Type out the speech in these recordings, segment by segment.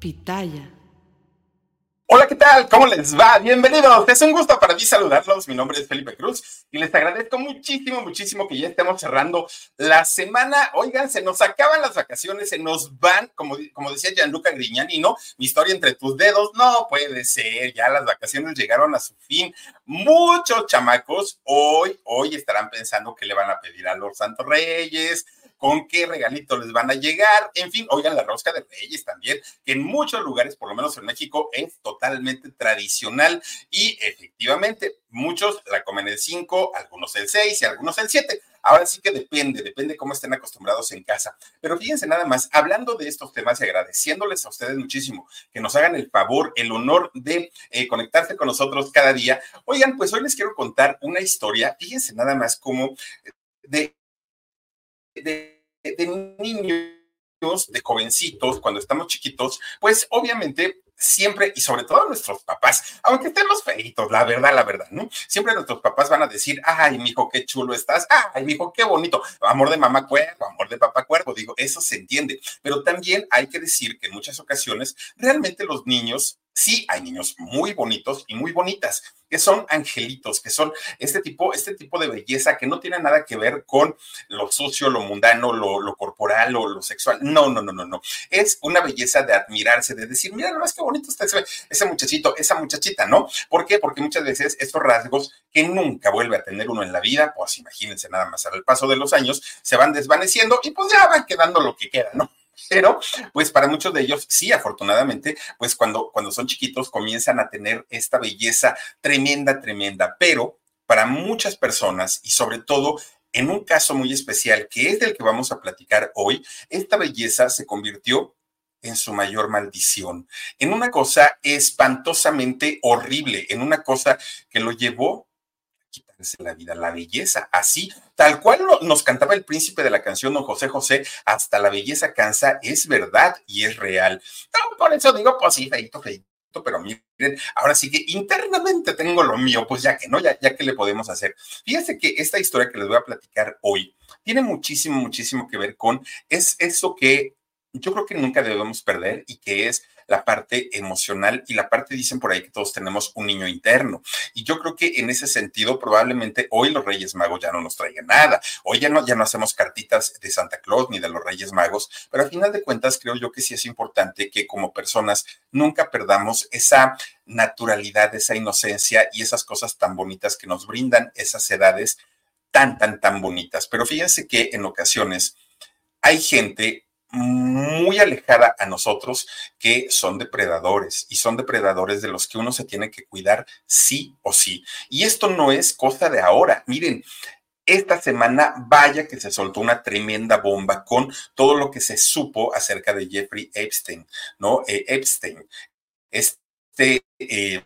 Pitaya. Hola, ¿qué tal? ¿Cómo les va? Bienvenidos. Es un gusto para mí saludarlos. Mi nombre es Felipe Cruz y les agradezco muchísimo, muchísimo que ya estemos cerrando la semana. Oigan, se nos acaban las vacaciones, se nos van, como, como decía Gianluca Grignani, ¿no? Mi historia entre tus dedos. No puede ser, ya las vacaciones llegaron a su fin. Muchos chamacos hoy, hoy estarán pensando que le van a pedir a los Santos Reyes, con qué regalito les van a llegar, en fin, oigan la rosca de reyes también, que en muchos lugares, por lo menos en México, es totalmente tradicional y efectivamente muchos la comen el 5, algunos el 6 y algunos el 7. Ahora sí que depende, depende cómo estén acostumbrados en casa. Pero fíjense nada más, hablando de estos temas y agradeciéndoles a ustedes muchísimo que nos hagan el favor, el honor de eh, conectarse con nosotros cada día. Oigan, pues hoy les quiero contar una historia, fíjense nada más como de de, niños, de jovencitos, cuando estamos chiquitos, pues obviamente siempre y sobre todo nuestros papás, aunque estén los feitos, la verdad, la verdad, ¿no? Siempre nuestros papás van a decir, ay, mijo, qué chulo estás, ay, mijo, qué bonito, amor de mamá cuervo, amor de papá cuervo, digo, eso se entiende, pero también hay que decir que en muchas ocasiones realmente los niños sí hay niños muy bonitos y muy bonitas, que son angelitos, que son este tipo, este tipo de belleza que no tiene nada que ver con lo sucio, lo mundano, lo, corporal o lo sexual. No, no, no, no, no. Es una belleza de admirarse, de decir, mira, más qué bonito está ese, ese muchachito, esa muchachita, ¿no? ¿Por qué? Porque muchas veces estos rasgos que nunca vuelve a tener uno en la vida, pues imagínense nada más, al paso de los años se van desvaneciendo y pues ya van quedando lo que queda, ¿no? Pero, pues para muchos de ellos, sí, afortunadamente, pues cuando, cuando son chiquitos comienzan a tener esta belleza tremenda, tremenda. Pero para muchas personas y sobre todo en un caso muy especial, que es del que vamos a platicar hoy, esta belleza se convirtió en su mayor maldición, en una cosa espantosamente horrible, en una cosa que lo llevó la vida, la belleza, así, tal cual nos cantaba el príncipe de la canción don José José, hasta la belleza cansa, es verdad y es real. por eso digo, pues sí, feito, feito, pero miren, ahora sí que internamente tengo lo mío, pues ya que no, ya, ya que le podemos hacer. Fíjense que esta historia que les voy a platicar hoy tiene muchísimo, muchísimo que ver con, es eso que yo creo que nunca debemos perder y que es la parte emocional y la parte, dicen por ahí que todos tenemos un niño interno. Y yo creo que en ese sentido, probablemente hoy los Reyes Magos ya no nos traigan nada. Hoy ya no, ya no hacemos cartitas de Santa Claus ni de los Reyes Magos, pero al final de cuentas creo yo que sí es importante que como personas nunca perdamos esa naturalidad, esa inocencia y esas cosas tan bonitas que nos brindan esas edades tan, tan, tan bonitas. Pero fíjense que en ocasiones hay gente muy alejada a nosotros que son depredadores y son depredadores de los que uno se tiene que cuidar sí o sí. Y esto no es cosa de ahora. Miren, esta semana vaya que se soltó una tremenda bomba con todo lo que se supo acerca de Jeffrey Epstein, ¿no? Eh, Epstein, este... Eh,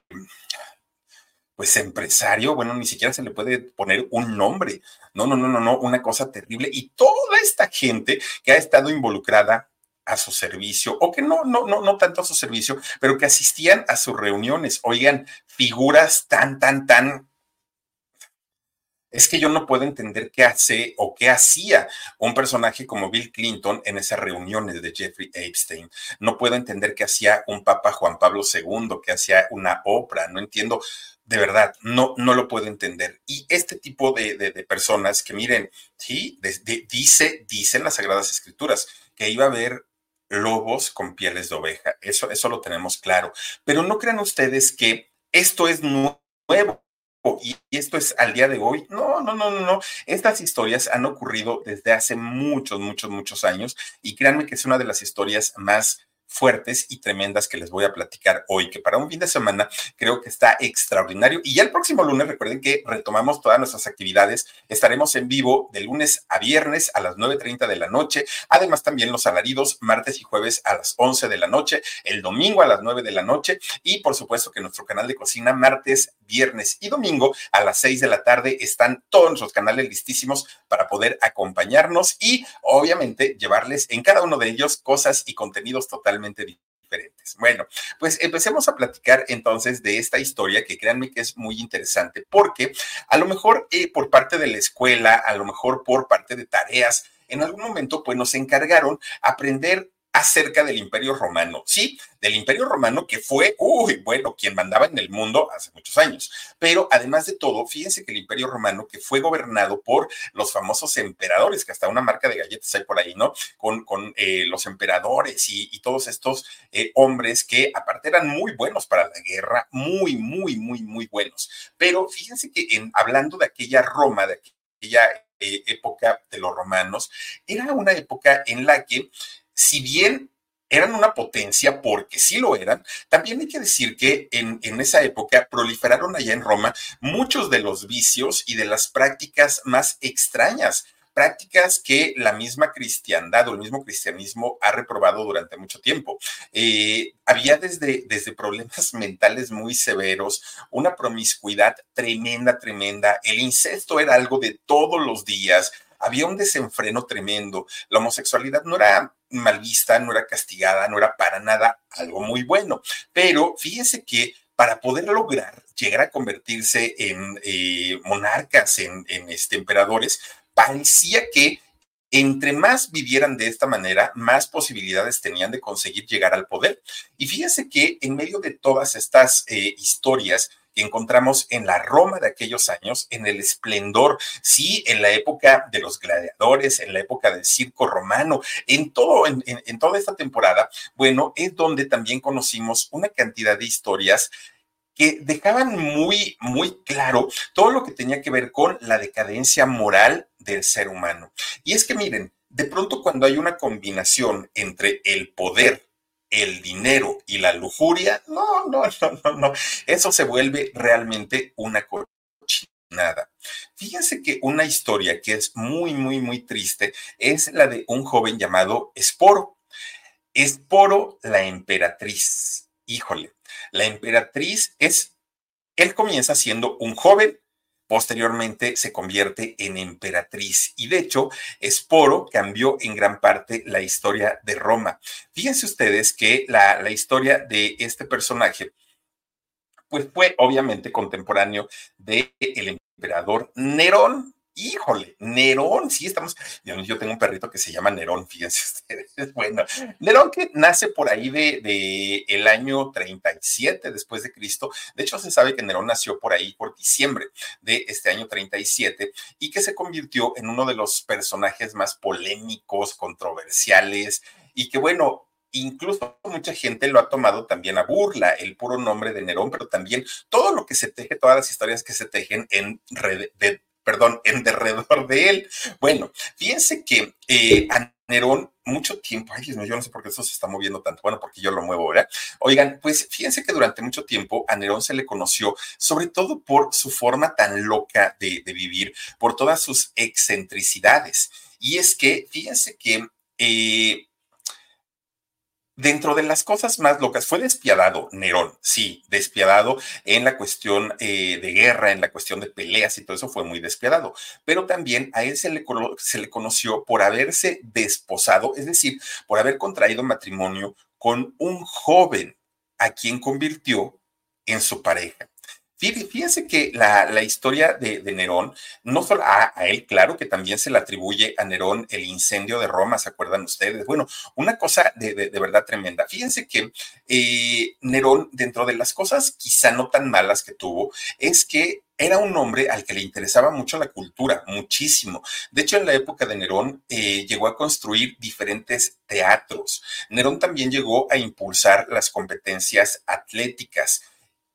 pues empresario, bueno, ni siquiera se le puede poner un nombre. No, no, no, no, no, una cosa terrible. Y toda esta gente que ha estado involucrada a su servicio, o que no, no, no, no tanto a su servicio, pero que asistían a sus reuniones. Oigan, figuras tan, tan, tan es que yo no puedo entender qué hace o qué hacía un personaje como Bill Clinton en esas reuniones de Jeffrey Epstein. No puedo entender qué hacía un Papa Juan Pablo II, qué hacía una obra. No entiendo de verdad, no, no lo puedo entender. Y este tipo de, personas que miren, sí, dice, dicen las Sagradas Escrituras que iba a haber lobos con pieles de oveja. Eso, eso lo tenemos claro. Pero no crean ustedes que esto es nuevo y esto es al día de hoy. No, no, no, no, no. Estas historias han ocurrido desde hace muchos, muchos, muchos años y créanme que es una de las historias más fuertes y tremendas que les voy a platicar hoy, que para un fin de semana creo que está extraordinario. Y ya el próximo lunes, recuerden que retomamos todas nuestras actividades. Estaremos en vivo de lunes a viernes a las 9.30 de la noche. Además, también los alaridos martes y jueves a las 11 de la noche, el domingo a las 9 de la noche y por supuesto que nuestro canal de cocina martes, viernes y domingo a las 6 de la tarde están todos nuestros canales listísimos para poder acompañarnos y obviamente llevarles en cada uno de ellos cosas y contenidos totalmente diferentes. Bueno, pues empecemos a platicar entonces de esta historia que créanme que es muy interesante porque a lo mejor eh, por parte de la escuela, a lo mejor por parte de tareas, en algún momento pues nos encargaron aprender acerca del Imperio Romano, sí, del Imperio Romano que fue, uy, bueno, quien mandaba en el mundo hace muchos años. Pero además de todo, fíjense que el Imperio Romano que fue gobernado por los famosos emperadores, que hasta una marca de galletas hay por ahí, ¿no? Con, con eh, los emperadores y, todos estos eh, hombres que aparte eran muy buenos para la guerra, muy, muy, muy, muy buenos. Pero fíjense que en, hablando de aquella Roma, de aquella eh, época de los romanos, era una época en la que si bien eran una potencia, porque sí lo eran, también hay que decir que en, en, esa época proliferaron allá en Roma muchos de los vicios y de las prácticas más extrañas, prácticas que la misma cristiandad o el mismo cristianismo ha reprobado durante mucho tiempo. Eh, había desde, desde problemas mentales muy severos, una promiscuidad tremenda, tremenda, el incesto era algo de todos los días, había un desenfreno tremendo. La homosexualidad no era mal vista, no era castigada, no era para nada algo muy bueno. Pero fíjense que para poder lograr llegar a convertirse en eh, monarcas, en, en este, emperadores, parecía que entre más vivieran de esta manera, más posibilidades tenían de conseguir llegar al poder. Y fíjense que en medio de todas estas eh, historias, que encontramos en la Roma de aquellos años, en el esplendor, sí, en la época de los gladiadores, en la época del circo romano, en todo, en, en toda esta temporada, bueno, es donde también conocimos una cantidad de historias que dejaban muy, muy claro todo lo que tenía que ver con la decadencia moral del ser humano. Y es que miren, de pronto cuando hay una combinación entre el poder el dinero y la lujuria, no, no, no, no, no. Eso se vuelve realmente una cochinada. Fíjense que una historia que es muy, muy, muy triste es la de un joven llamado Esporo. Esporo, la emperatriz. Híjole, la emperatriz es, él comienza siendo un joven Posteriormente se convierte en emperatriz y de hecho Esporo cambió en gran parte la historia de Roma. Fíjense ustedes que la, historia de este personaje pues fue obviamente contemporáneo del el emperador Nerón. Híjole, Nerón, sí estamos, yo, tengo un perrito que se llama Nerón, fíjense ustedes, bueno, Nerón que nace por ahí de, de, el año 37 después de Cristo, de hecho se sabe que Nerón nació por ahí por diciembre de este año 37 y que se convirtió en uno de los personajes más polémicos, controversiales y que bueno, incluso mucha gente lo ha tomado también a burla, el puro nombre de Nerón, pero también todo lo que se teje, todas las historias que se tejen en red perdón, en derredor de él. Bueno, fíjense que eh, a Nerón mucho tiempo, ay Dios mío, yo no sé por qué eso se está moviendo tanto, bueno, porque yo lo muevo ahora. Oigan, pues fíjense que durante mucho tiempo a Nerón se le conoció sobre todo por su forma tan loca de, de vivir, por todas sus excentricidades. Y es que, fíjense que... Eh, Dentro de las cosas más locas, fue despiadado Nerón, sí, despiadado en la cuestión eh, de guerra, en la cuestión de peleas y todo eso fue muy despiadado, pero también a él se le, se le conoció por haberse desposado, es decir, por haber contraído matrimonio con un joven a quien convirtió en su pareja. Fíjense que la, historia de, Nerón, no solo a, él, claro que también se le atribuye a Nerón el incendio de Roma, ¿se acuerdan ustedes? Bueno, una cosa de, verdad tremenda. Fíjense que eh, Nerón, dentro de las cosas quizá no tan malas que tuvo, es que era un hombre al que le interesaba mucho la cultura, muchísimo. De hecho, en la época de Nerón eh, llegó a construir diferentes teatros. Nerón también llegó a impulsar las competencias atléticas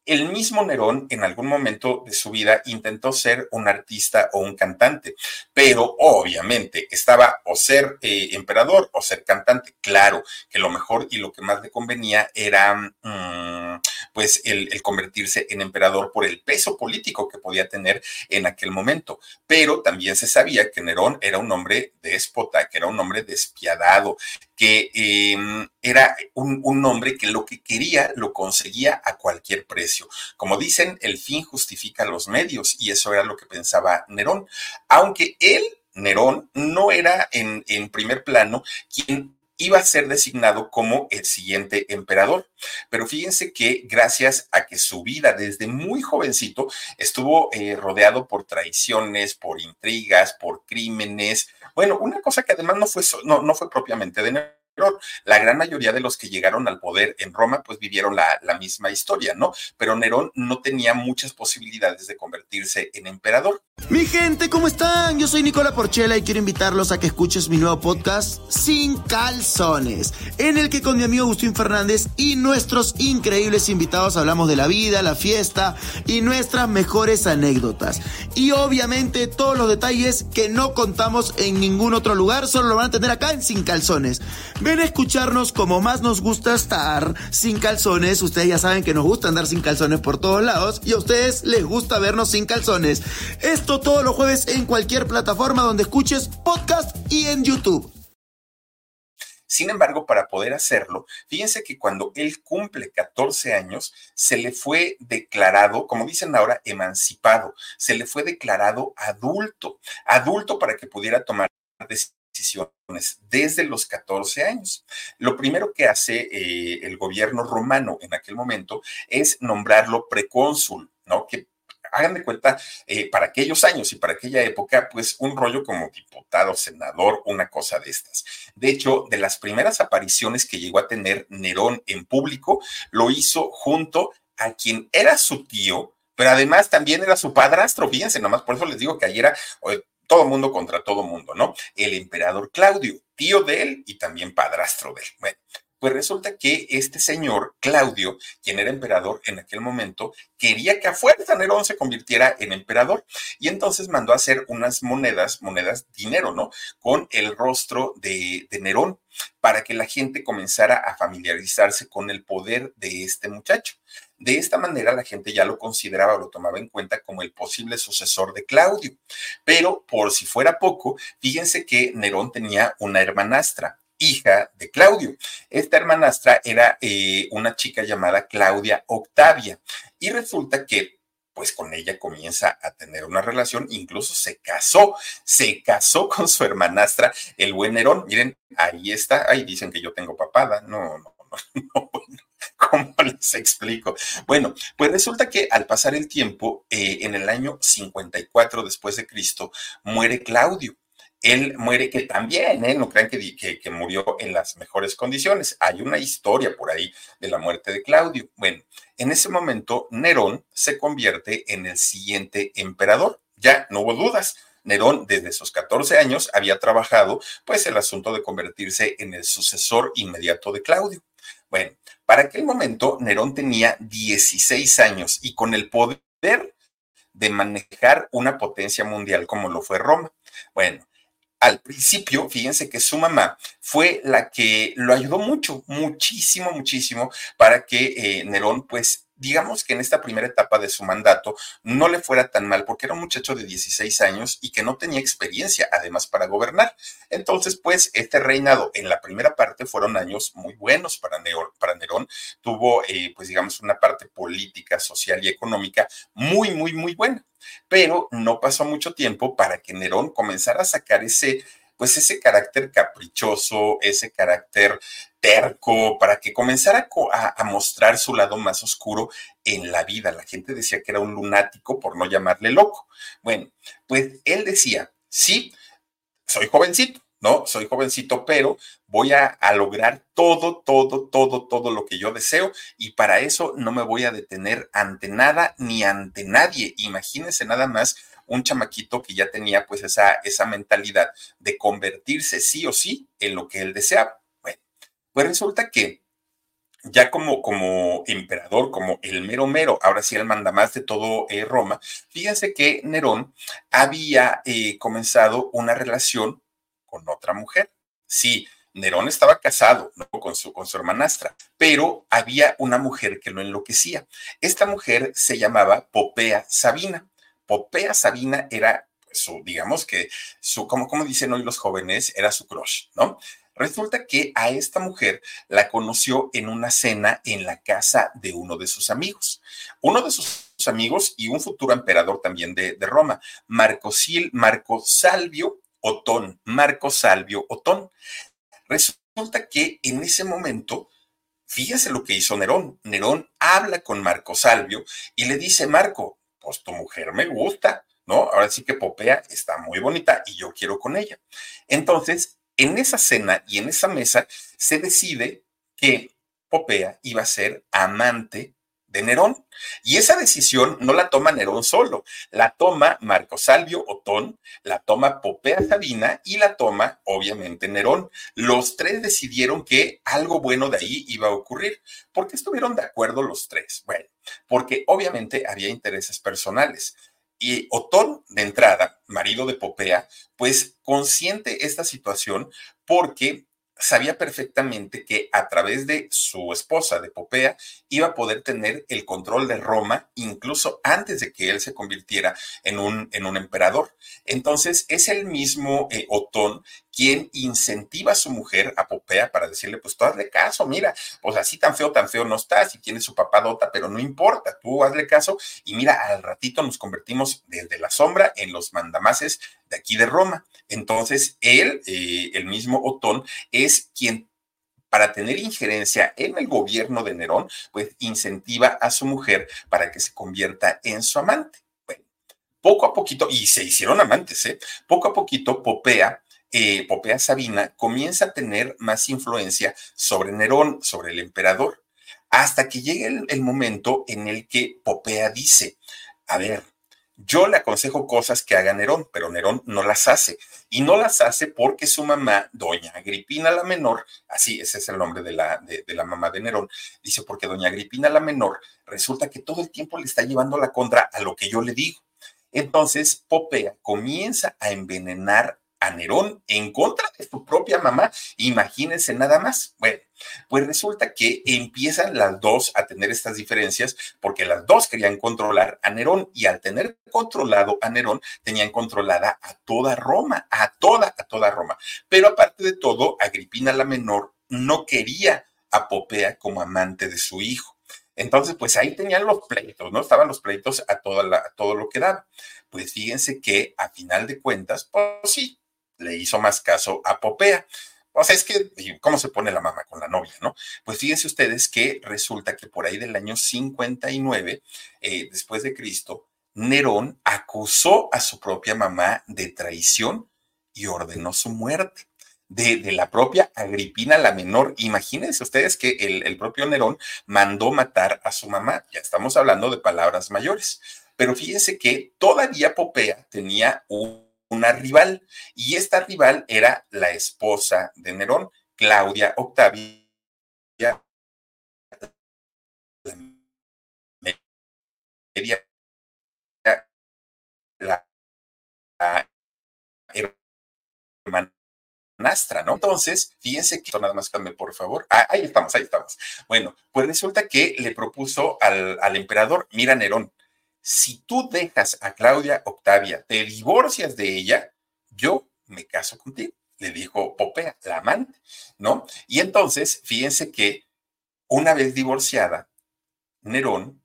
el mismo Nerón en algún momento de su vida intentó ser un artista o un cantante, pero obviamente estaba o ser eh, emperador o ser cantante. Claro que lo mejor y lo que más le convenía era mm, pues el, convertirse en emperador por el peso político que podía tener en aquel momento. Pero también se sabía que Nerón era un hombre déspota, que era un hombre despiadado, que em, era un, un hombre que lo que quería lo conseguía a cualquier precio. Como dicen, el fin justifica los medios y eso era lo que pensaba Nerón, aunque él Nerón no era en, en, primer plano quien iba a ser designado como el siguiente emperador. Pero fíjense que gracias a que su vida desde muy jovencito estuvo eh, rodeado por traiciones, por intrigas, por crímenes, bueno, una cosa que además no fue, no, no fue propiamente de La gran mayoría de los que llegaron al poder en Roma, pues vivieron la, misma historia, ¿no? Pero Nerón no tenía muchas posibilidades de convertirse en emperador. Mi gente, ¿cómo están? Yo soy Nicola Porchela y quiero invitarlos a que escuches mi nuevo podcast Sin Calzones, en el que con mi amigo Agustín Fernández y nuestros increíbles invitados hablamos de la vida, la fiesta y nuestras mejores anécdotas. Y obviamente todos los detalles que no contamos en ningún otro lugar, solo lo van a tener acá en Sin Calzones. Ven escucharnos como más nos gusta estar sin calzones. Ustedes ya saben que nos gusta andar sin calzones por todos lados y a ustedes les gusta vernos sin calzones. Esto todos los jueves en cualquier plataforma donde escuches podcast y en YouTube. Sin embargo, para poder hacerlo, fíjense que cuando él cumple 14 años, se le fue declarado, como dicen ahora, emancipado, se le fue declarado adulto, adulto para que pudiera tomar decisiones desde los 14 años. Lo primero que hace eh, el gobierno romano en aquel momento es nombrarlo precónsul, ¿no? Que hagan de cuenta, eh, para aquellos años y para aquella época, pues un rollo como diputado, senador, una cosa de estas. De hecho, de las primeras apariciones que llegó a tener Nerón en público, lo hizo junto a quien era su tío, pero además también era su padrastro, fíjense, nomás por eso les digo que ayer era todo mundo contra todo mundo, ¿no? El emperador Claudio, tío de él y también padrastro de él. Bueno, pues resulta que este señor, Claudio, quien era emperador en aquel momento, quería que a fuerza Nerón se convirtiera en emperador. Y entonces mandó a hacer unas monedas, monedas, dinero, ¿no? Con el rostro de, de Nerón, para que la gente comenzara a familiarizarse con el poder de este muchacho. De esta manera la gente ya lo consideraba, lo tomaba en cuenta como el posible sucesor de Claudio. Pero por si fuera poco, fíjense que Nerón tenía una hermanastra, hija de Claudio. Esta hermanastra era eh, una chica llamada Claudia Octavia y resulta que pues con ella comienza a tener una relación, incluso se casó, se casó con su hermanastra, el buen Nerón. Miren, ahí está, ahí dicen que yo tengo papada, no, no, no, no ¿Cómo les explico? Bueno, pues resulta que al pasar el tiempo, eh, en el año 54 después de Cristo, muere Claudio él muere, que también, ¿eh? no crean que, que, murió en las mejores condiciones. Hay una historia por ahí de la muerte de Claudio. Bueno, en ese momento Nerón se convierte en el siguiente emperador. Ya no hubo dudas. Nerón desde sus 14 años había trabajado pues el asunto de convertirse en el sucesor inmediato de Claudio. Bueno, para aquel momento Nerón tenía 16 años y con el poder de manejar una potencia mundial como lo fue Roma. Bueno, al principio, fíjense que su mamá fue la que lo ayudó mucho, muchísimo, muchísimo para que eh, Nerón pues digamos que en esta primera etapa de su mandato no le fuera tan mal porque era un muchacho de 16 años y que no tenía experiencia además para gobernar. Entonces, pues este reinado en la primera parte fueron años muy buenos para, Nerón. Tuvo, eh, pues digamos, una parte política, social y económica muy, muy, muy buena. Pero no pasó mucho tiempo para que Nerón comenzara a sacar ese pues ese carácter caprichoso, ese carácter terco, para que comenzara a, mostrar su lado más oscuro en la vida. La gente decía que era un lunático por no llamarle loco. Bueno, pues él decía, sí, soy jovencito, ¿no? Soy jovencito, pero voy a, a, lograr todo, todo, todo, todo lo que yo deseo y para eso no me voy a detener ante nada ni ante nadie. Imagínense nada más un chamaquito que ya tenía pues esa, esa mentalidad de convertirse sí o sí en lo que él deseaba. Bueno, pues resulta que ya como, como emperador, como el mero mero, ahora sí el más de todo eh, Roma, fíjense que Nerón había eh, comenzado una relación con otra mujer. Sí, Nerón estaba casado con, su, con su hermanastra, pero había una mujer que lo enloquecía. Esta mujer se llamaba Popea Sabina. Popea Sabina era su, digamos que su, como, como dicen hoy los jóvenes, era su crush, ¿no? Resulta que a esta mujer la conoció en una cena en la casa de uno de sus amigos. Uno de sus amigos y un futuro emperador también de, de Roma, Marco, Marco Salvio Otón, Marco Salvio Otón. Resulta que en ese momento, fíjese lo que hizo Nerón. Nerón habla con Marco Salvio y le dice, Marco, pues tu mujer me gusta, ¿no? Ahora sí que Popea está muy bonita y yo quiero con ella. Entonces, En esa cena y en esa mesa se decide que Popea iba a ser amante de Nerón. Y esa decisión no la toma Nerón solo, la toma Marco Salvio Otón, la toma Popea Sabina y la toma, obviamente, Nerón. Los tres decidieron que algo bueno de ahí iba a ocurrir. ¿Por qué estuvieron de acuerdo los tres? Bueno, porque obviamente había intereses personales. Y Otón, de entrada, marido de Popea, pues consiente esta situación porque sabía perfectamente que a través de su esposa, de Popea, iba a poder tener el control de Roma incluso antes de que él se convirtiera en un, en un emperador. Entonces, es el mismo eh, Otón quien incentiva a su mujer, a Popea, para decirle, pues tú hazle caso, mira, pues así tan feo, tan feo no estás, y tiene su papá dota, pero no importa, tú hazle caso, y mira, al ratito nos convertimos desde la sombra en los mandamases de aquí de Roma. Entonces, él, eh, el mismo Otón, es quien para tener injerencia en el gobierno de Nerón, pues incentiva a su mujer para que se convierta en su amante. Bueno, poco a poquito, y se hicieron amantes, ¿eh? Poco a poquito, Popea eh, Popea Sabina comienza a tener más influencia sobre Nerón, sobre el emperador, hasta que llega el, momento en el que Popea dice, a ver, yo le aconsejo cosas que haga Nerón, pero Nerón no las hace. Y no las hace porque su mamá, doña Agripina la Menor, así ese es el nombre de la, de, de la mamá de Nerón, dice porque doña Agripina la Menor resulta que todo el tiempo le está llevando la contra a lo que yo le digo. Entonces Popea comienza a envenenar a Nerón en contra de su propia mamá. Imagínense nada más. Bueno, pues resulta que empiezan las dos a tener estas diferencias porque las dos querían controlar a Nerón y al tener controlado a Nerón tenían controlada a toda Roma, a toda, a toda Roma. Pero aparte de todo, Agripina la menor no quería a Popea como amante de su hijo. Entonces, pues ahí tenían los pleitos, ¿no? Estaban los pleitos a, toda la, a todo lo que daba. Pues fíjense que a final de cuentas, pues sí, le hizo más caso a Popea. O sea, es que, ¿cómo se pone la mamá con la novia, no? Pues fíjense ustedes que resulta que por ahí del año 59, eh, después de Cristo, Nerón acusó a su propia mamá de traición y ordenó su muerte. De, la propia Agripina la menor. Imagínense ustedes que el, el propio Nerón mandó matar a su mamá. Ya estamos hablando de palabras mayores. Pero fíjense que todavía Popea tenía un una rival, y esta rival era la esposa de Nerón, Claudia Octavia, la, hermanastra, ¿no? Entonces, fíjense que nada más cambie, por favor. Ah, ahí estamos, ahí estamos. Bueno, pues resulta que le propuso al, al emperador, mira Nerón, si tú dejas a Claudia Octavia, te divorcias de ella, yo me caso contigo, le dijo Popea, la amante, ¿no? Y entonces, fíjense que una vez divorciada, Nerón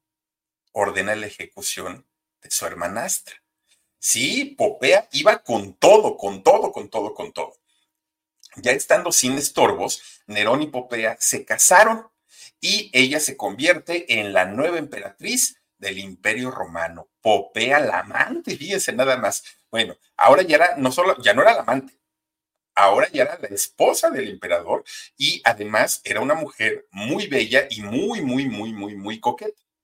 ordena la ejecución de su hermanastra. Sí, Popea iba con todo, con todo, con todo, con todo. Ya estando sin estorbos, Nerón y Popea se casaron y ella se convierte en la nueva emperatriz del Imperio Romano, Popea la amante, fíjense nada más. Bueno, ahora ya era, no solo, ya no era la amante, ahora ya era la esposa del emperador y además era una mujer muy bella y muy, muy, muy, muy, muy coqueta.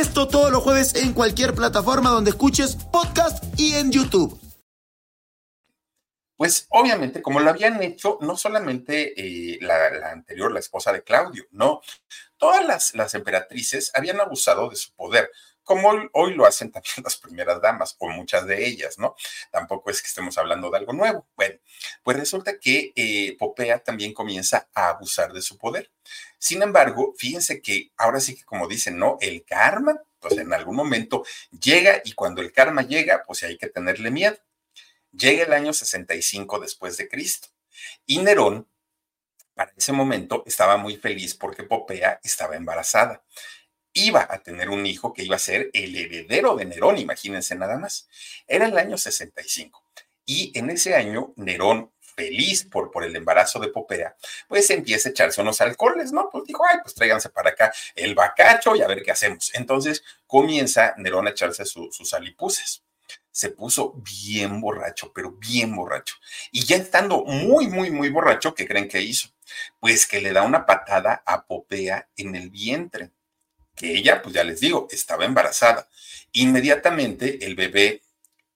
Esto todos los jueves en cualquier plataforma donde escuches podcast y en YouTube. Pues obviamente, como lo habían hecho no solamente eh, la, anterior, la esposa de Claudio, no, todas las, las emperatrices habían abusado de su poder, como hoy, lo hacen también las primeras damas, o muchas de ellas, ¿no? Tampoco es que estemos hablando de algo nuevo. Bueno, pues resulta que eh, Popea también comienza a abusar de su poder. Sin embargo, fíjense que ahora sí que como dicen, ¿no? El karma, pues en algún momento llega y cuando el karma llega, pues hay que tenerle miedo. Llega el año 65 después de Cristo. Y Nerón, para ese momento, estaba muy feliz porque Popea estaba embarazada. Iba a tener un hijo que iba a ser el heredero de Nerón, imagínense nada más. Era el año 65. Y en ese año, Nerón feliz por, por el embarazo de Popea, pues empieza a echarse unos alcoholes, ¿no? Pues dijo, ay, pues tráiganse para acá el bacacho y a ver qué hacemos. Entonces comienza Nerón a echarse sus alipuses. Se puso bien borracho, pero bien borracho. Y ya estando muy, muy, muy borracho, ¿qué creen que hizo? Pues que le da una patada a Popea en el vientre, que ella, pues ya les digo, estaba embarazada. Inmediatamente el bebé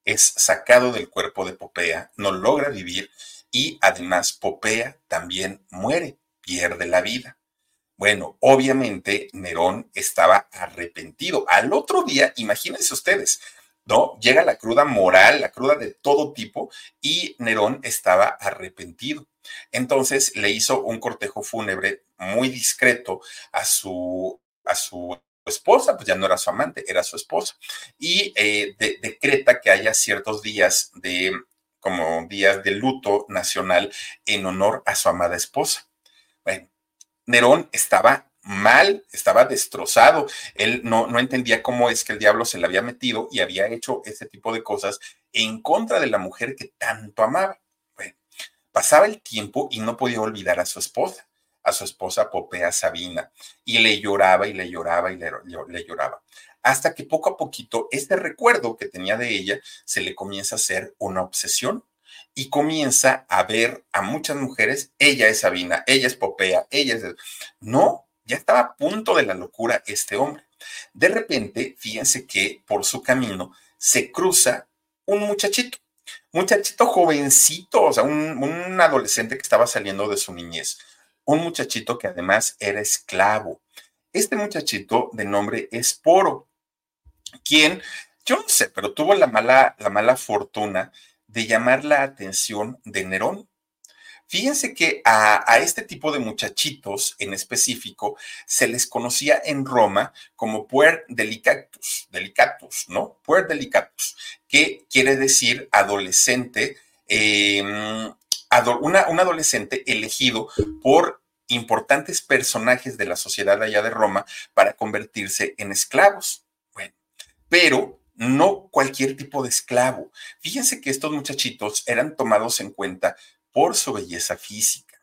es sacado del cuerpo de Popea, no logra vivir y además Popea también muere, pierde la vida. Bueno, obviamente Nerón estaba arrepentido. Al otro día, imagínense ustedes, ¿no? Llega la cruda moral, la cruda de todo tipo, y Nerón estaba arrepentido. Entonces le hizo un cortejo fúnebre muy discreto a su, a su esposa, pues ya no era su amante, era su esposa, y eh, decreta que haya ciertos días de como días de luto nacional en honor a su amada esposa. Nerón estaba mal, estaba destrozado. Él no, no entendía cómo es que el diablo se le había metido y había hecho ese tipo de cosas en contra de la mujer que tanto amaba. Pasaba el tiempo y no podía olvidar a su esposa, a su esposa Popea Sabina, y le lloraba y le lloraba y le lloraba hasta que poco a poquito este recuerdo que tenía de ella se le comienza a hacer una obsesión y comienza a ver a muchas mujeres, ella es Sabina, ella es Popea, ella es... No, ya estaba a punto de la locura este hombre. De repente, fíjense que por su camino se cruza un muchachito, muchachito jovencito, o sea, un, adolescente que estaba saliendo de su niñez, un muchachito que además era esclavo. Este muchachito de nombre Esporo quien, yo no sé, pero tuvo la mala, la mala fortuna de llamar la atención de Nerón. Fíjense que a, este tipo de muchachitos en específico se les conocía en Roma como puer delicatus, delicatus, ¿no? Puer delicatus, que quiere decir adolescente, em, una, un adolescente elegido por importantes personajes de la sociedad allá de Roma para convertirse en esclavos pero no cualquier tipo de esclavo. Fíjense que estos muchachitos eran tomados en cuenta por su belleza física.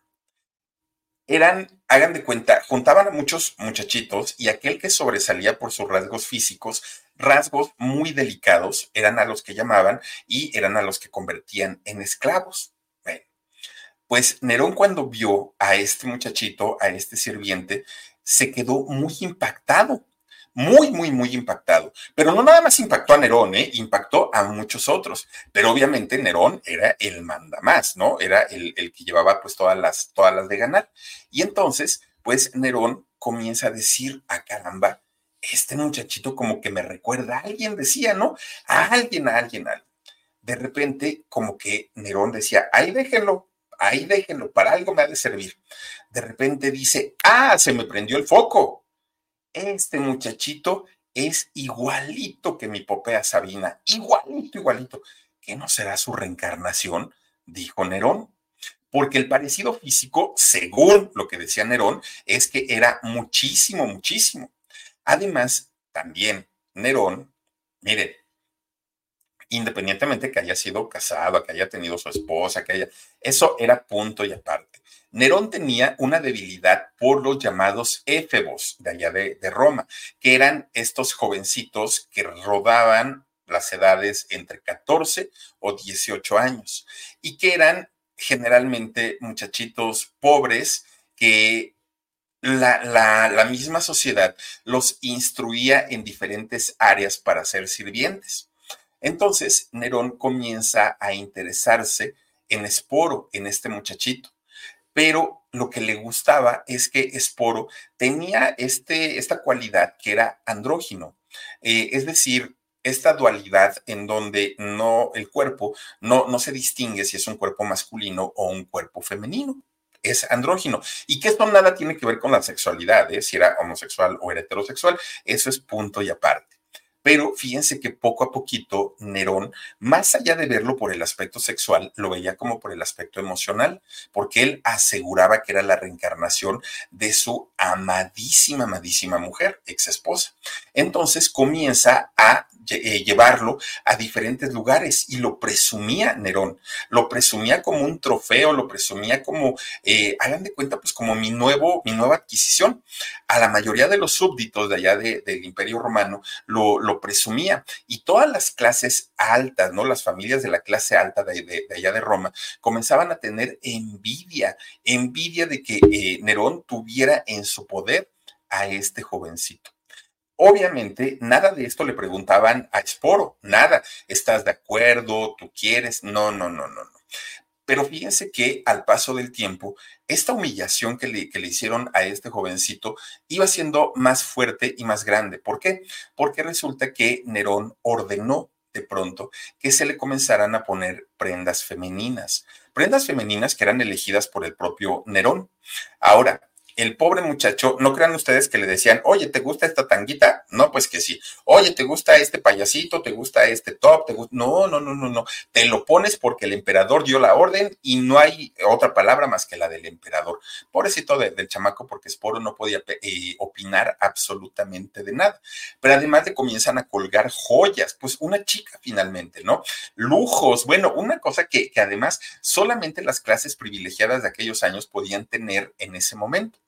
Eran, hagan de cuenta, juntaban a muchos muchachitos y aquel que sobresalía por sus rasgos físicos, rasgos muy delicados, eran a los que llamaban y eran a los que convertían en esclavos. pues Nerón cuando vio a este muchachito, a este sirviente, se quedó muy impactado muy, muy, muy impactado. Pero no nada más impactó a Nerón, ¿eh? impactó a muchos otros. Pero obviamente Nerón era el mandamás, ¿no? Era el, el que llevaba pues todas las, todas las de ganar. Y entonces, pues Nerón comienza a decir, a ah, caramba, este muchachito como que me recuerda a alguien, decía, ¿no? A alguien, a alguien, a alguien. De repente, como que Nerón decía, ahí déjenlo, ahí déjenlo, para algo me ha de servir. De repente dice, ah, se me prendió el foco este muchachito es igualito que mi Popea Sabina, igualito, igualito. ¿Qué no será su reencarnación? Dijo Nerón. Porque el parecido físico, según lo que decía Nerón, es que era muchísimo, muchísimo. Además, también Nerón, mire, independientemente que haya sido casado, que haya tenido su esposa, que haya, eso era punto y aparte. Nerón tenía una debilidad por los llamados éfebos de allá de, Roma, que eran estos jovencitos que rodaban las edades entre 14 o 18 años y que eran generalmente muchachitos pobres que la, la, misma sociedad los instruía en diferentes áreas para ser sirvientes. Entonces, Nerón comienza a interesarse en Esporo, en este muchachito pero lo que le gustaba es que Esporo tenía este, esta cualidad que era andrógino, eh, es decir, esta dualidad en donde no el cuerpo no, no se distingue si es un cuerpo masculino o un cuerpo femenino es andrógino. Y que esto nada tiene que ver con la sexualidad, ¿eh? si era homosexual o heterosexual, eso es punto y aparte. Pero fíjense que poco a poquito Nerón, más allá de verlo por el aspecto sexual, lo veía como por el aspecto emocional, porque él aseguraba que era la reencarnación de su amadísima, amadísima mujer, ex esposa. Entonces comienza a eh, llevarlo a diferentes lugares y lo presumía Nerón, lo presumía como un trofeo, lo presumía como, eh, hagan de cuenta, pues como mi nuevo, mi nueva adquisición. A la mayoría de los súbditos de allá del Imperio Romano lo, lo, presumía y todas las clases altas, ¿no? Las familias de la clase alta de, allá de Roma comenzaban a tener envidia, envidia de que eh, Nerón tuviera en su poder a este jovencito. Obviamente, nada de esto le preguntaban a Esporo, nada. ¿Estás de acuerdo? ¿Tú quieres? No, no, no, no, no. Pero fíjense que al paso del tiempo, esta humillación que le, que le, hicieron a este jovencito iba siendo más fuerte y más grande. ¿Por qué? Porque resulta que Nerón ordenó de pronto que se le comenzaran a poner prendas femeninas, prendas femeninas que eran elegidas por el propio Nerón. Ahora, el pobre muchacho, no crean ustedes que le decían, oye, ¿te gusta esta tanguita? No, pues que sí. Oye, ¿te gusta este payasito? ¿Te gusta este top? ¿Te gusta? No, no, no, no, no. Te lo pones porque el emperador dio la orden y no hay otra palabra más que la del emperador. Pobrecito del chamaco, porque Sporo no podía eh, opinar absolutamente de nada. Pero además le comienzan a colgar joyas, pues una chica finalmente, ¿no? Lujos, bueno, una cosa que, que además solamente las clases privilegiadas de aquellos años podían tener en ese momento.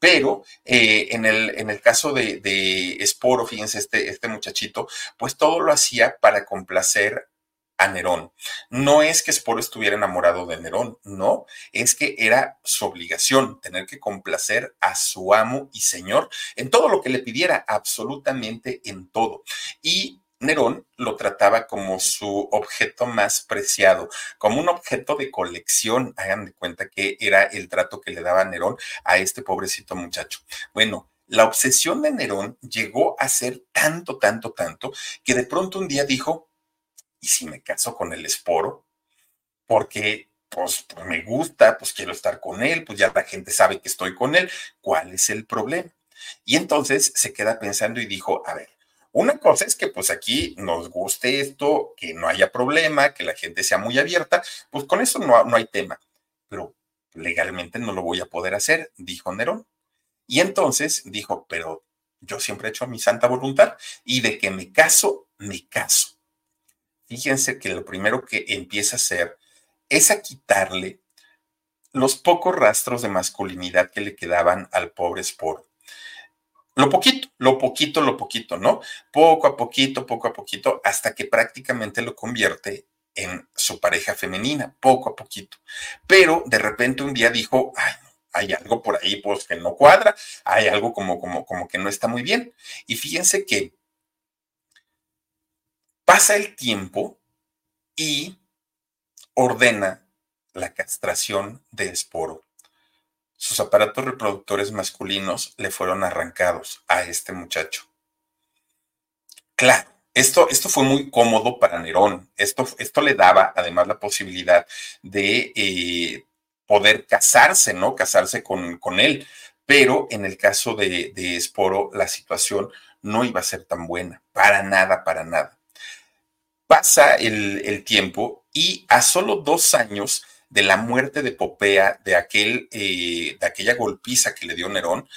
Pero eh, en, el, en el caso de, de fíjense, este, este muchachito, pues todo lo hacía para complacer a Nerón. No es que Esporo estuviera enamorado de Nerón, no, es que era su obligación tener que complacer a su amo y señor en todo lo que le pidiera, absolutamente en todo. Y Nerón lo trataba como su objeto más preciado, como un objeto de colección. Hagan de cuenta que era el trato que le daba Nerón a este pobrecito muchacho. Bueno, la obsesión de Nerón llegó a ser tanto, tanto, tanto, que de pronto un día dijo, ¿y si me caso con el esporo? Porque pues, me gusta, pues quiero estar con él, pues ya la gente sabe que estoy con él. ¿Cuál es el problema? Y entonces se queda pensando y dijo, a ver, una cosa es que pues aquí nos guste esto, que no haya problema, que la gente sea muy abierta, pues con eso no, no hay tema, pero legalmente no lo voy a poder hacer, dijo Nerón. Y entonces dijo, pero yo siempre he hecho mi santa voluntad y de que me caso, me caso. Fíjense que lo primero que empieza a hacer es a quitarle los pocos rastros de masculinidad que le quedaban al pobre Sport. Lo poquito, lo poquito, lo poquito, ¿no? Poco a poquito, poco a poquito, hasta que prácticamente lo convierte en su pareja femenina, poco a poquito. Pero de repente un día dijo, ay, hay algo por ahí pues que no cuadra, hay algo como, como, como que no está muy bien. Y fíjense que pasa el tiempo y ordena la castración de esporo sus aparatos reproductores masculinos le fueron arrancados a este muchacho. Claro, esto, esto fue muy cómodo para Nerón. Esto, esto le daba además la posibilidad de eh, poder casarse, ¿no? Casarse con, con, él. Pero en el caso de, de Esporo, la situación no iba a ser tan buena. Para nada, para nada. Pasa el, el tiempo y a solo dos años de la muerte de Popea, de, aquel, eh, de aquella golpiza que le dio Nerón,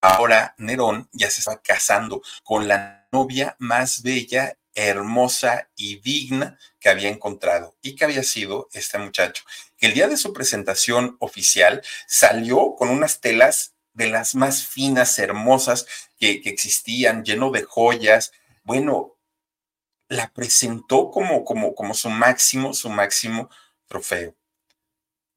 ahora Nerón ya se está casando con la novia más bella, hermosa y digna que había encontrado y que había sido este muchacho, que el día de su presentación oficial salió con unas telas de las más finas, hermosas que, que existían, lleno de joyas. Bueno, la presentó como, como, como su máximo, su máximo trofeo.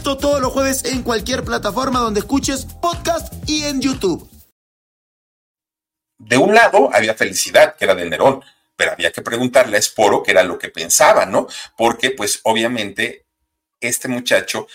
Esto todos los jueves en cualquier plataforma donde escuches podcast y en YouTube. de un lado había felicidad, que era de Nerón, pero había que preguntarle a Esporo qué era lo que pensaba, ¿no? Porque pues obviamente este muchacho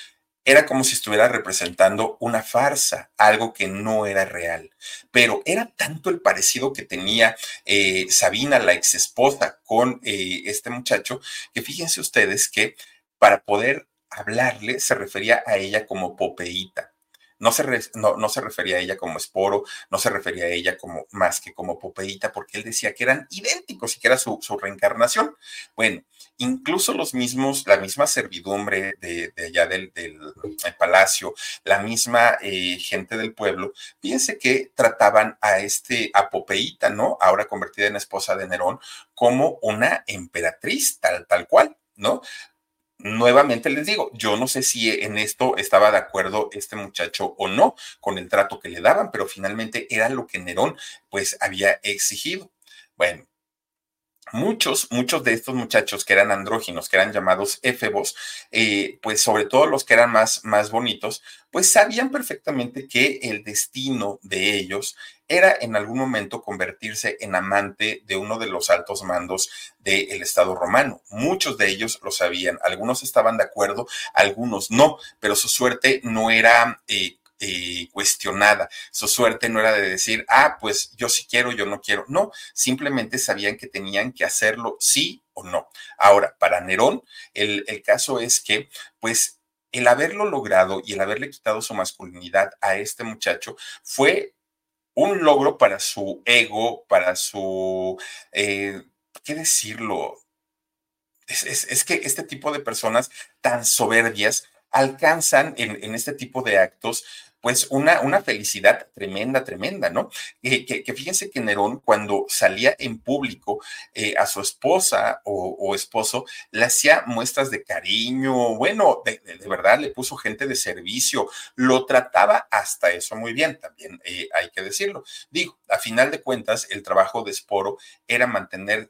era como si estuviera representando una farsa, algo que no era real. Pero era tanto el parecido que tenía eh, Sabina, la ex esposa, con eh, este muchacho, que fíjense ustedes que para poder hablarle se refería a ella como Popeíta. No se, no, se, refería a ella como esporo, no se refería a ella como más que como Popeíta, porque él decía que eran idénticos y que era su, reencarnación. Bueno, incluso los mismos, la misma servidumbre de, allá del, palacio, la misma eh, gente del pueblo, fíjense que trataban a este a Popeíta, ¿no? Ahora convertida en esposa de Nerón, como una emperatriz, tal, tal cual, ¿no? Nuevamente les digo, yo no sé si en esto estaba de acuerdo este muchacho o no con el trato que le daban, pero finalmente era lo que Nerón pues había exigido. Bueno, muchos, muchos de estos muchachos que eran andróginos, que eran llamados éfebos, eh, pues sobre todo los que eran más, más bonitos, pues sabían perfectamente que el destino de ellos era en algún momento convertirse en amante de uno de los altos mandos del Estado romano. Muchos de ellos lo sabían, algunos estaban de acuerdo, algunos no, pero su suerte no era... Eh, cuestionada. Su suerte no era de decir, ah, pues yo sí quiero, yo no quiero. No, simplemente sabían que tenían que hacerlo sí o no. Ahora, para Nerón, el, el caso es que, pues, el haberlo logrado y el haberle quitado su masculinidad a este muchacho fue un logro para su ego, para su, eh, ¿qué decirlo? Es, que este tipo de personas tan soberbias alcanzan en, este tipo de actos pues una, una felicidad tremenda, tremenda, ¿no? que, fíjense que Nerón cuando salía en público eh, a su esposa o, esposo, le hacía muestras de cariño, bueno, de, verdad le puso gente de servicio, lo trataba hasta eso muy bien, también eh, hay que decirlo. Digo, a final de cuentas, el trabajo de Sporo era mantener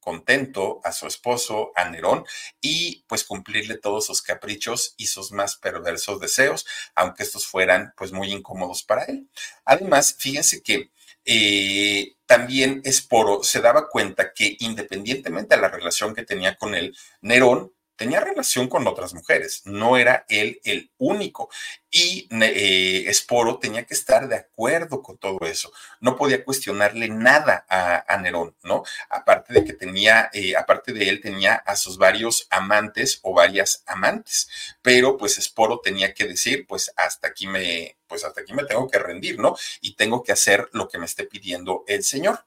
contento a su esposo, a Nerón, y pues cumplirle todos sus caprichos y sus más perversos deseos, aunque estos fueran pues muy incómodos para él. Además, fíjense que eh, también Esporo se daba cuenta que independientemente de la relación que tenía con él, Nerón tenía relación con otras mujeres, no era él el único. Y eh, Esporo tenía que estar de acuerdo con todo eso. No podía cuestionarle nada a, Nerón, ¿no? Aparte de que tenía, eh, aparte de él, tenía a sus varios amantes o varias amantes. Pero pues Esporo tenía que decir, pues hasta aquí me, pues hasta aquí me tengo que rendir, ¿no? Y tengo que hacer lo que me esté pidiendo el Señor.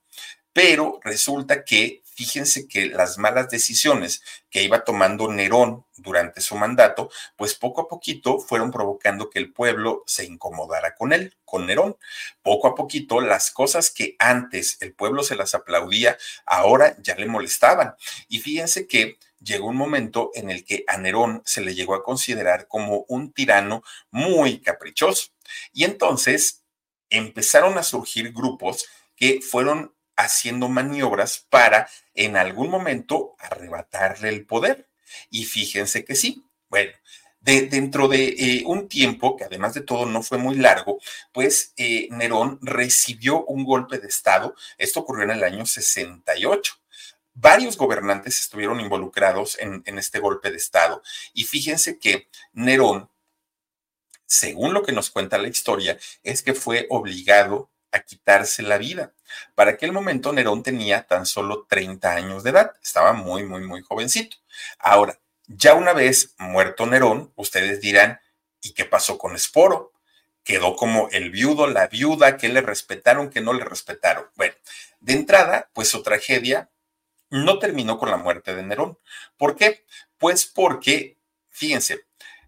Pero resulta que fíjense que las malas decisiones que iba tomando Nerón durante su mandato, pues poco a poquito fueron provocando que el pueblo se incomodara con él, con Nerón. Poco a poquito las cosas que antes el pueblo se las aplaudía, ahora ya le molestaban. Y fíjense que llegó un momento en el que a Nerón se le llegó a considerar como un tirano muy caprichoso. Y entonces empezaron a surgir grupos que fueron haciendo maniobras para en algún momento arrebatarle el poder. Y fíjense que sí. Bueno, de, dentro de eh, un tiempo, que además de todo no fue muy largo, pues eh, Nerón recibió un golpe de Estado. Esto ocurrió en el año 68. Varios gobernantes estuvieron involucrados en, en este golpe de Estado. Y fíjense que Nerón, según lo que nos cuenta la historia, es que fue obligado a quitarse la vida. Para aquel momento Nerón tenía tan solo 30 años de edad, estaba muy, muy, muy jovencito. Ahora, ya una vez muerto Nerón, ustedes dirán, ¿y qué pasó con Esporo? Quedó como el viudo, la viuda, que le respetaron, que no le respetaron. Bueno, de entrada, pues su tragedia no terminó con la muerte de Nerón. ¿Por qué? Pues porque, fíjense,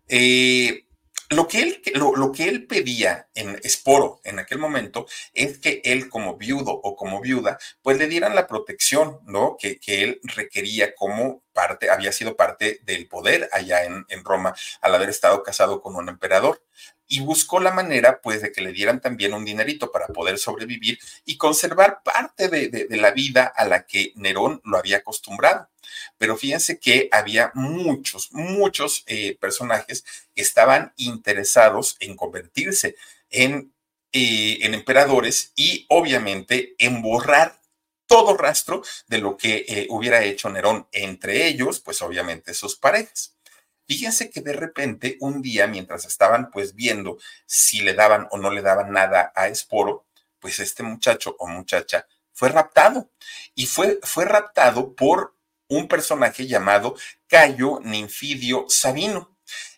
eh, lo que, él, lo, que él pedía en Esporo en aquel momento es que él como viudo o como viuda, pues le dieran la protección, ¿no? Que, que él requería como parte, había sido parte del poder allá en, en Roma al haber estado casado con un emperador y buscó la manera, pues, de que le dieran también un dinerito para poder sobrevivir y conservar parte de, la vida a la que Nerón lo había acostumbrado. Pero fíjense que había muchos, muchos eh, personajes que estaban interesados en convertirse en eh, en emperadores y obviamente en borrar todo rastro de lo que eh, hubiera hecho Nerón, entre ellos, pues obviamente sus parejas. Fíjense que de repente un día, mientras estaban pues viendo si le daban o no le daban nada a Esporo, pues este muchacho o muchacha fue raptado y fue, fue raptado por un personaje llamado Cayo Ninfidio Sabino.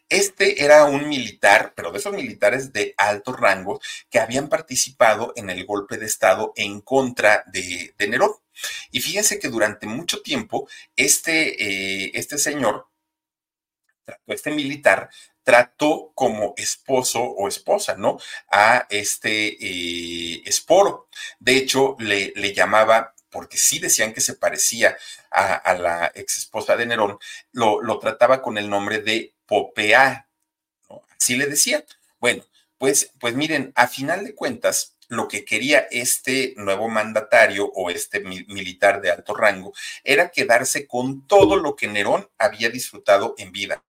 Este era un militar, pero de esos militares de alto rango que habían participado en el golpe de Estado en contra de, Nerón. Y fíjense que durante mucho tiempo este, eh, este señor, este militar, trató como esposo o esposa, ¿no? A este eh, Esporo. De hecho, le, le llamaba porque sí decían que se parecía a, la ex esposa de Nerón, lo, lo, trataba con el nombre de Popea. ¿no? Así le decía. Bueno, pues, pues miren, a final de cuentas, lo que quería este nuevo mandatario o este militar de alto rango era quedarse con todo lo que Nerón había disfrutado en vida.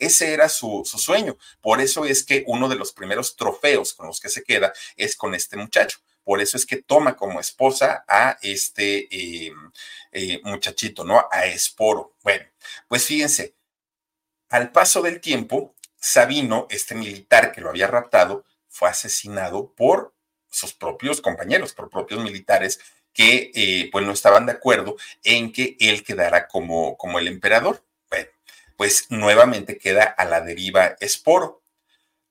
Ese era su, su, sueño. Por eso es que uno de los primeros trofeos con los que se queda es con este muchacho. Por eso es que toma como esposa a este eh, eh, muchachito, ¿no? A Esporo. Bueno, pues fíjense, al paso del tiempo, Sabino, este militar que lo había raptado, fue asesinado por sus propios compañeros, por propios militares que eh, pues no estaban de acuerdo en que él quedara como, como el emperador. Pues nuevamente queda a la deriva Esporo.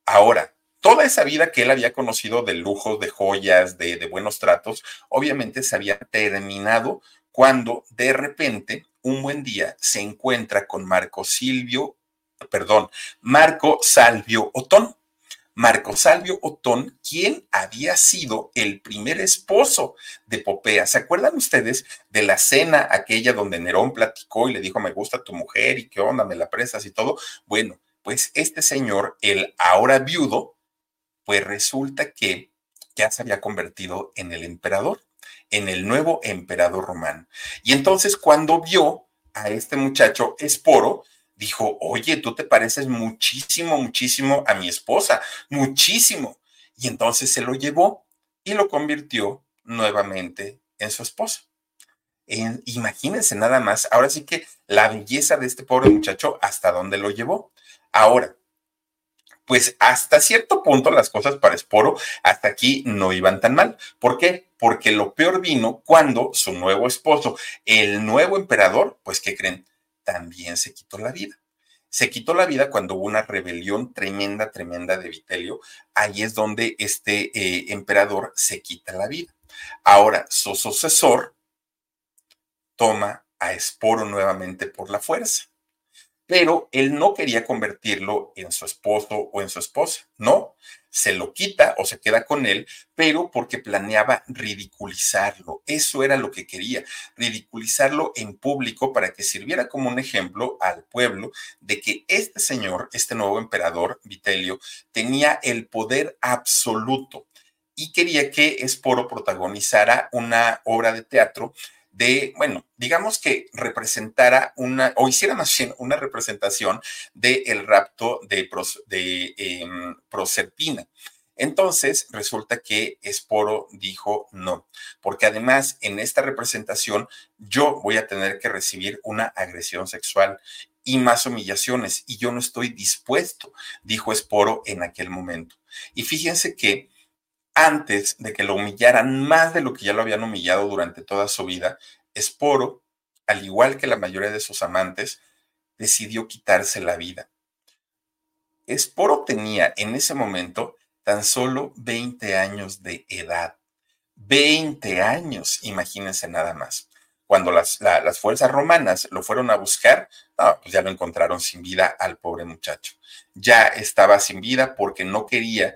Ahora, toda esa vida que él había conocido de lujos, de joyas, de, de buenos tratos, obviamente se había terminado cuando de repente, un buen día, se encuentra con Marco Silvio, perdón, Marco Salvio Otón. Marco Salvio Otón, quien había sido el primer esposo de Popea. ¿Se acuerdan ustedes de la cena aquella donde Nerón platicó y le dijo, me gusta tu mujer y qué onda, me la prestas y todo? Bueno, pues este señor, el ahora viudo, pues resulta que ya se había convertido en el emperador, en el nuevo emperador romano. Y entonces cuando vio a este muchacho Esporo, dijo, oye, tú te pareces muchísimo, muchísimo a mi esposa, muchísimo. Y entonces se lo llevó y lo convirtió nuevamente en su esposa. imagínense nada más, ahora sí que la belleza de este pobre muchacho, hasta dónde lo llevó. Ahora, pues hasta cierto punto las cosas para Esporo hasta aquí no iban tan mal. ¿Por qué? Porque lo peor vino cuando su nuevo esposo, el nuevo emperador, pues ¿qué creen? También se quitó la vida. Se quitó la vida cuando hubo una rebelión tremenda, tremenda de Vitelio. Ahí es donde este eh, emperador se quita la vida. Ahora, su sucesor toma a Esporo nuevamente por la fuerza pero él no quería convertirlo en su esposo o en su esposa, no, se lo quita o se queda con él, pero porque planeaba ridiculizarlo, eso era lo que quería, ridiculizarlo en público para que sirviera como un ejemplo al pueblo de que este señor, este nuevo emperador, Vitelio, tenía el poder absoluto y quería que Esporo protagonizara una obra de teatro de, bueno, digamos que representara una, o hiciera más bien una representación del el rapto de, de em, Proserpina. Entonces resulta que Esporo dijo no, porque además en esta representación yo voy a tener que recibir una agresión sexual y más humillaciones y yo no estoy dispuesto, dijo Esporo en aquel momento. Y fíjense que antes de que lo humillaran más de lo que ya lo habían humillado durante toda su vida, Esporo, al igual que la mayoría de sus amantes, decidió quitarse la vida. Esporo tenía en ese momento tan solo 20 años de edad. 20 años, imagínense nada más. Cuando las, las fuerzas romanas lo fueron a buscar, pues ya lo encontraron sin vida al pobre muchacho. Ya estaba sin vida porque no quería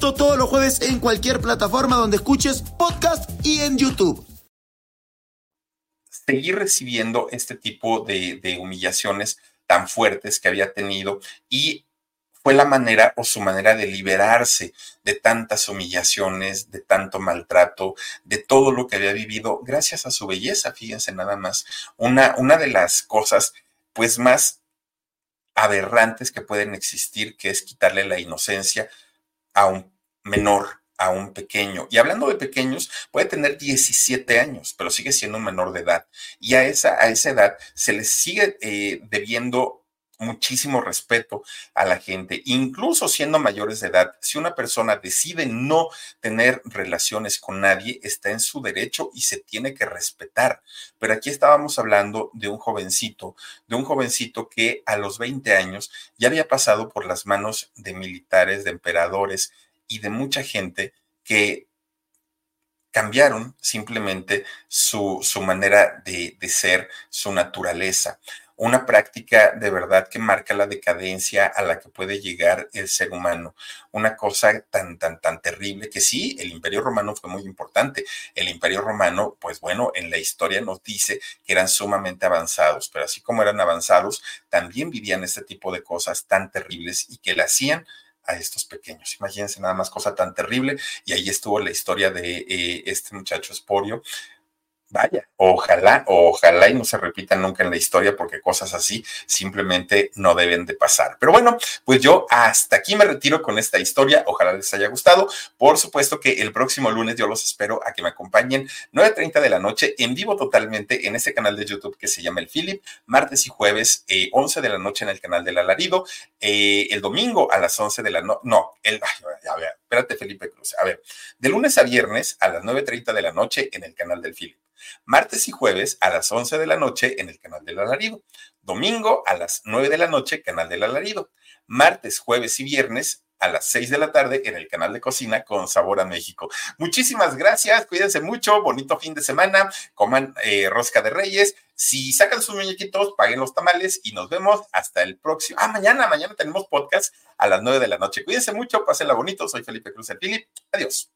Todos los jueves en cualquier plataforma donde escuches podcast y en YouTube. Seguir recibiendo este tipo de, de humillaciones tan fuertes que había tenido y fue la manera o su manera de liberarse de tantas humillaciones, de tanto maltrato, de todo lo que había vivido gracias a su belleza, fíjense nada más. Una, una de las cosas pues más aberrantes que pueden existir, que es quitarle la inocencia a un menor, a un pequeño. Y hablando de pequeños, puede tener 17 años, pero sigue siendo un menor de edad. Y a esa, a esa edad se les sigue eh, debiendo muchísimo respeto a la gente, incluso siendo mayores de edad. Si una persona decide no tener relaciones con nadie, está en su derecho y se tiene que respetar. Pero aquí estábamos hablando de un jovencito, de un jovencito que a los 20 años ya había pasado por las manos de militares, de emperadores y de mucha gente que cambiaron simplemente su, su manera de, de, ser, su naturaleza una práctica de verdad que marca la decadencia a la que puede llegar el ser humano. Una cosa tan, tan, tan terrible que sí, el imperio romano fue muy importante. El imperio romano, pues bueno, en la historia nos dice que eran sumamente avanzados, pero así como eran avanzados, también vivían este tipo de cosas tan terribles y que le hacían a estos pequeños. Imagínense nada más cosa tan terrible. Y ahí estuvo la historia de eh, este muchacho Esporio, Vaya, ojalá, ojalá y no se repitan nunca en la historia porque cosas así simplemente no deben de pasar. Pero bueno, pues yo hasta aquí me retiro con esta historia. Ojalá les haya gustado. Por supuesto que el próximo lunes yo los espero a que me acompañen 9.30 de la noche en vivo totalmente en ese canal de YouTube que se llama El Philip, martes y jueves eh, 11 de la noche en el canal del Alarido, eh, el domingo a las 11 de la noche, no, el, ay, a ver, espérate Felipe Cruz, a ver, de lunes a viernes a las 9.30 de la noche en el canal del Philip. Martes y jueves a las 11 de la noche en el canal del alarido, domingo a las 9 de la noche, canal del alarido, martes, jueves y viernes a las 6 de la tarde en el canal de cocina con Sabor a México. Muchísimas gracias, cuídense mucho, bonito fin de semana, coman eh, rosca de reyes, si sacan sus muñequitos, paguen los tamales y nos vemos hasta el próximo. Ah, mañana, mañana tenemos podcast a las 9 de la noche. Cuídense mucho, pásenla bonito, soy Felipe Cruz el Philip, adiós.